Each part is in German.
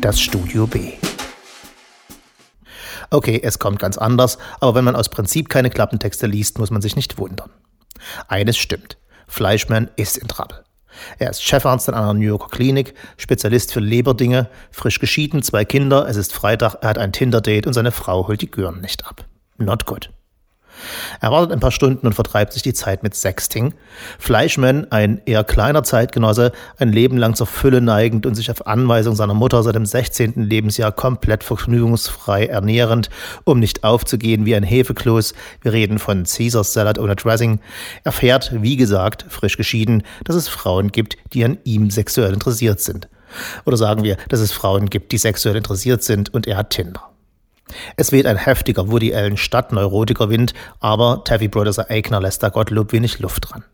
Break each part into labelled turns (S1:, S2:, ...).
S1: das Studio B. Okay, es kommt ganz anders, aber wenn man aus Prinzip keine Klappentexte liest, muss man sich nicht wundern. Eines stimmt. Fleischmann ist in Trouble. Er ist Chefarzt in einer New Yorker Klinik, Spezialist für Leberdinge, frisch geschieden, zwei Kinder, es ist Freitag, er hat ein Tinder-Date und seine Frau holt die Gören nicht ab. Not good. Er wartet ein paar Stunden und vertreibt sich die Zeit mit Sexting. Fleischmann, ein eher kleiner Zeitgenosse, ein Leben lang zur Fülle neigend und sich auf Anweisung seiner Mutter seit dem 16. Lebensjahr komplett vergnügungsfrei ernährend, um nicht aufzugehen wie ein Hefekloß. Wir reden von Caesar Salad ohne Dressing. Erfährt, wie gesagt, frisch geschieden, dass es Frauen gibt, die an ihm sexuell interessiert sind. Oder sagen wir, dass es Frauen gibt, die sexuell interessiert sind und er hat Tinder. Es weht ein heftiger Woody Allen Stadtneurotiker-Wind, aber Taffy Producer Eigner lässt da Gottlob wenig Luft dran.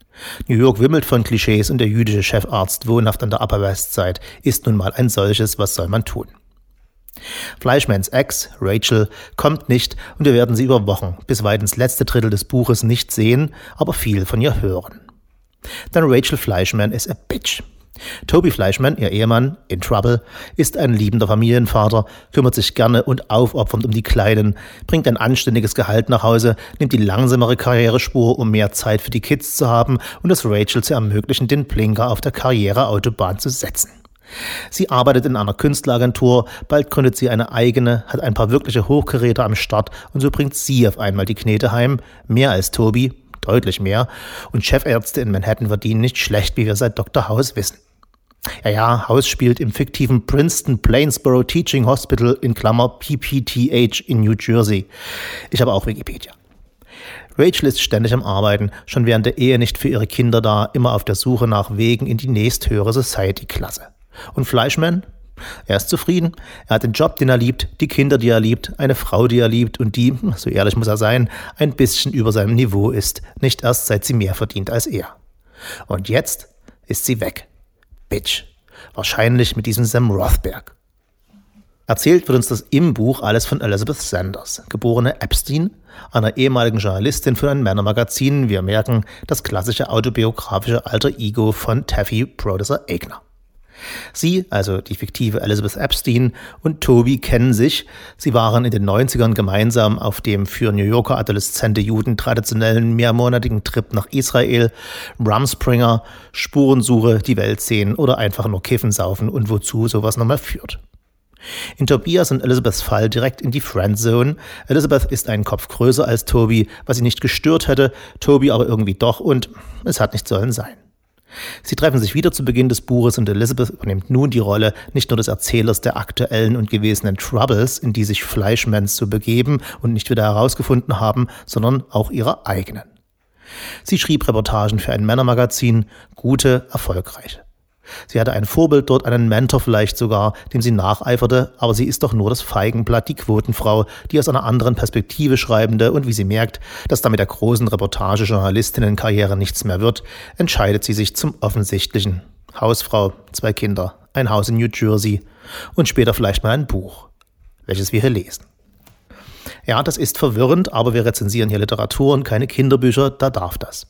S1: New York wimmelt von Klischees und der jüdische Chefarzt wohnhaft an der Upper West Side ist nun mal ein solches, was soll man tun? Fleischmans Ex, Rachel, kommt nicht und wir werden sie über Wochen bis weit ins letzte Drittel des Buches nicht sehen, aber viel von ihr hören. Denn Rachel Fleischman ist a bitch. Toby Fleischmann, ihr Ehemann, in Trouble, ist ein liebender Familienvater, kümmert sich gerne und aufopfernd um die Kleinen, bringt ein anständiges Gehalt nach Hause, nimmt die langsamere Karrierespur, um mehr Zeit für die Kids zu haben und es Rachel zu ermöglichen, den Blinker auf der Karriereautobahn zu setzen. Sie arbeitet in einer Künstleragentur, bald gründet sie eine eigene, hat ein paar wirkliche Hochgeräte am Start und so bringt sie auf einmal die Knete heim, mehr als Toby, deutlich mehr, und Chefärzte in Manhattan verdienen nicht schlecht, wie wir seit Dr. House wissen. Ja, ja, House spielt im fiktiven Princeton Plainsboro Teaching Hospital in Klammer PPTH in New Jersey. Ich habe auch Wikipedia. Rachel ist ständig am Arbeiten, schon während der Ehe nicht für ihre Kinder da, immer auf der Suche nach Wegen in die nächsthöhere Society-Klasse. Und Fleischman? Er ist zufrieden. Er hat den Job, den er liebt, die Kinder, die er liebt, eine Frau, die er liebt und die, so ehrlich muss er sein, ein bisschen über seinem Niveau ist, nicht erst seit sie mehr verdient als er. Und jetzt ist sie weg. Bitch. Wahrscheinlich mit diesem Sam Rothberg. Erzählt wird uns das im Buch alles von Elizabeth Sanders, geborene Epstein, einer ehemaligen Journalistin für ein Männermagazin. Wir merken das klassische autobiografische Alter Ego von Taffy Producer Eigner. Sie, also die fiktive Elizabeth Epstein und Toby kennen sich. Sie waren in den 90ern gemeinsam auf dem für New Yorker adoleszente Juden traditionellen mehrmonatigen Trip nach Israel, Rumspringer, Spurensuche, die Welt sehen oder einfach nur Kiffen saufen und wozu sowas nochmal führt. In Tobias und Elizabeths Fall direkt in die Friendzone. Elizabeth ist einen Kopf größer als Toby, was sie nicht gestört hätte, Toby aber irgendwie doch und es hat nicht sollen sein. Sie treffen sich wieder zu Beginn des Buches und Elizabeth übernimmt nun die Rolle nicht nur des Erzählers der aktuellen und gewesenen Troubles, in die sich Fleischmans zu begeben und nicht wieder herausgefunden haben, sondern auch ihrer eigenen. Sie schrieb Reportagen für ein Männermagazin, gute, erfolgreiche. Sie hatte ein Vorbild dort, einen Mentor vielleicht sogar, dem sie nacheiferte, aber sie ist doch nur das Feigenblatt, die Quotenfrau, die aus einer anderen Perspektive schreibende und wie sie merkt, dass damit der großen Reportage-Journalistinnenkarriere nichts mehr wird, entscheidet sie sich zum Offensichtlichen. Hausfrau, zwei Kinder, ein Haus in New Jersey und später vielleicht mal ein Buch, welches wir hier lesen. Ja, das ist verwirrend, aber wir rezensieren hier Literatur und keine Kinderbücher, da darf das.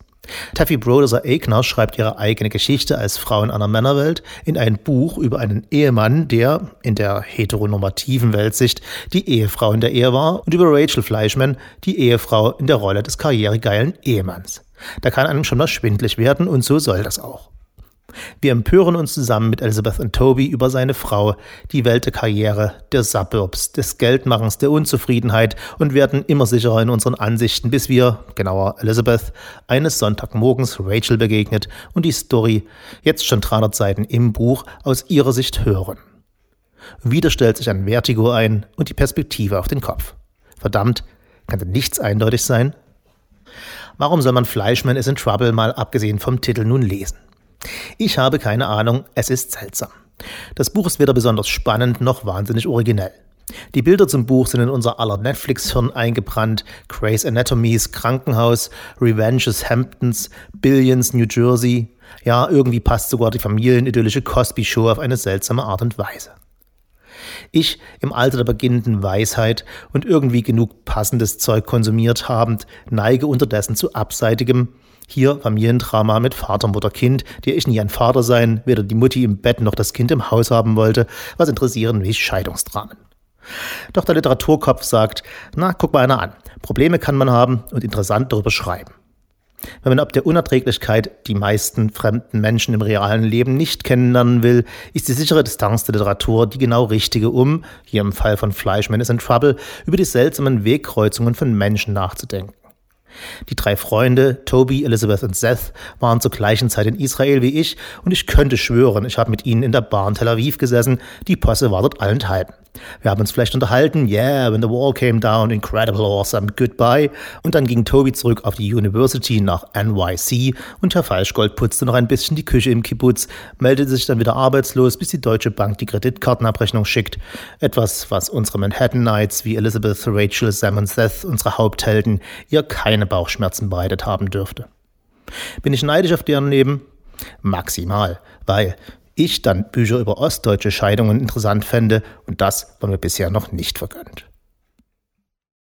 S1: Taffy Brodeser Eigner schreibt ihre eigene Geschichte als Frau in einer Männerwelt in ein Buch über einen Ehemann, der in der heteronormativen Weltsicht die Ehefrau in der Ehe war und über Rachel Fleischman, die Ehefrau in der Rolle des karrieregeilen Ehemanns. Da kann einem schon mal schwindlig werden und so soll das auch. Wir empören uns zusammen mit Elizabeth und Toby über seine Frau, die Welt der Karriere, der Suburbs, des Geldmachens, der Unzufriedenheit und werden immer sicherer in unseren Ansichten, bis wir, genauer Elizabeth, eines Sonntagmorgens Rachel begegnet und die Story, jetzt schon 300 Seiten im Buch, aus ihrer Sicht hören. Wieder stellt sich ein Vertigo ein und die Perspektive auf den Kopf. Verdammt, kann denn nichts eindeutig sein? Warum soll man Fleischman is in Trouble mal abgesehen vom Titel nun lesen? Ich habe keine Ahnung, es ist seltsam. Das Buch ist weder besonders spannend noch wahnsinnig originell. Die Bilder zum Buch sind in unser aller Netflix-Hirn eingebrannt. Grey's Anatomys Krankenhaus, Revenges Hamptons, Billions New Jersey. Ja, irgendwie passt sogar die familienidyllische Cosby-Show auf eine seltsame Art und Weise. Ich, im Alter der beginnenden Weisheit und irgendwie genug passendes Zeug konsumiert habend, neige unterdessen zu abseitigem, Hier Familiendrama mit Vater, Mutter, Kind, der ich nie ein Vater sein, weder die Mutti im Bett noch das Kind im Haus haben wollte. Was interessieren mich Scheidungsdramen? Doch der Literaturkopf sagt, na, guck mal einer an. Probleme kann man haben und interessant darüber schreiben. Wenn man ab der Unerträglichkeit die meisten fremden Menschen im realen Leben nicht kennenlernen will, ist die sichere Distanz der Literatur die genau richtige, um, hier im Fall von Fleischman is in Trouble, über die seltsamen Wegkreuzungen von Menschen nachzudenken. Die drei Freunde, Toby, Elizabeth und Seth, waren zur gleichen Zeit in Israel wie ich und ich könnte schwören, ich habe mit ihnen in der Bahn Tel Aviv gesessen, die Posse war dort allenthalben. Wir haben uns vielleicht unterhalten, yeah, when the wall came down, incredible, awesome, goodbye. Und dann ging Toby zurück auf die University nach NYC und Herr Falschgold putzte noch ein bisschen die Küche im Kibbutz, meldete sich dann wieder arbeitslos, bis die Deutsche Bank die Kreditkartenabrechnung schickt. Etwas, was unsere Manhattan Knights wie Elizabeth, Rachel, Sam und Seth, unsere Haupthelden, ihr keine Bauchschmerzen bereitet haben dürfte. Bin ich neidisch auf deren Leben? Maximal, weil ich dann Bücher über ostdeutsche Scheidungen interessant fände und das war mir bisher noch nicht vergönnt.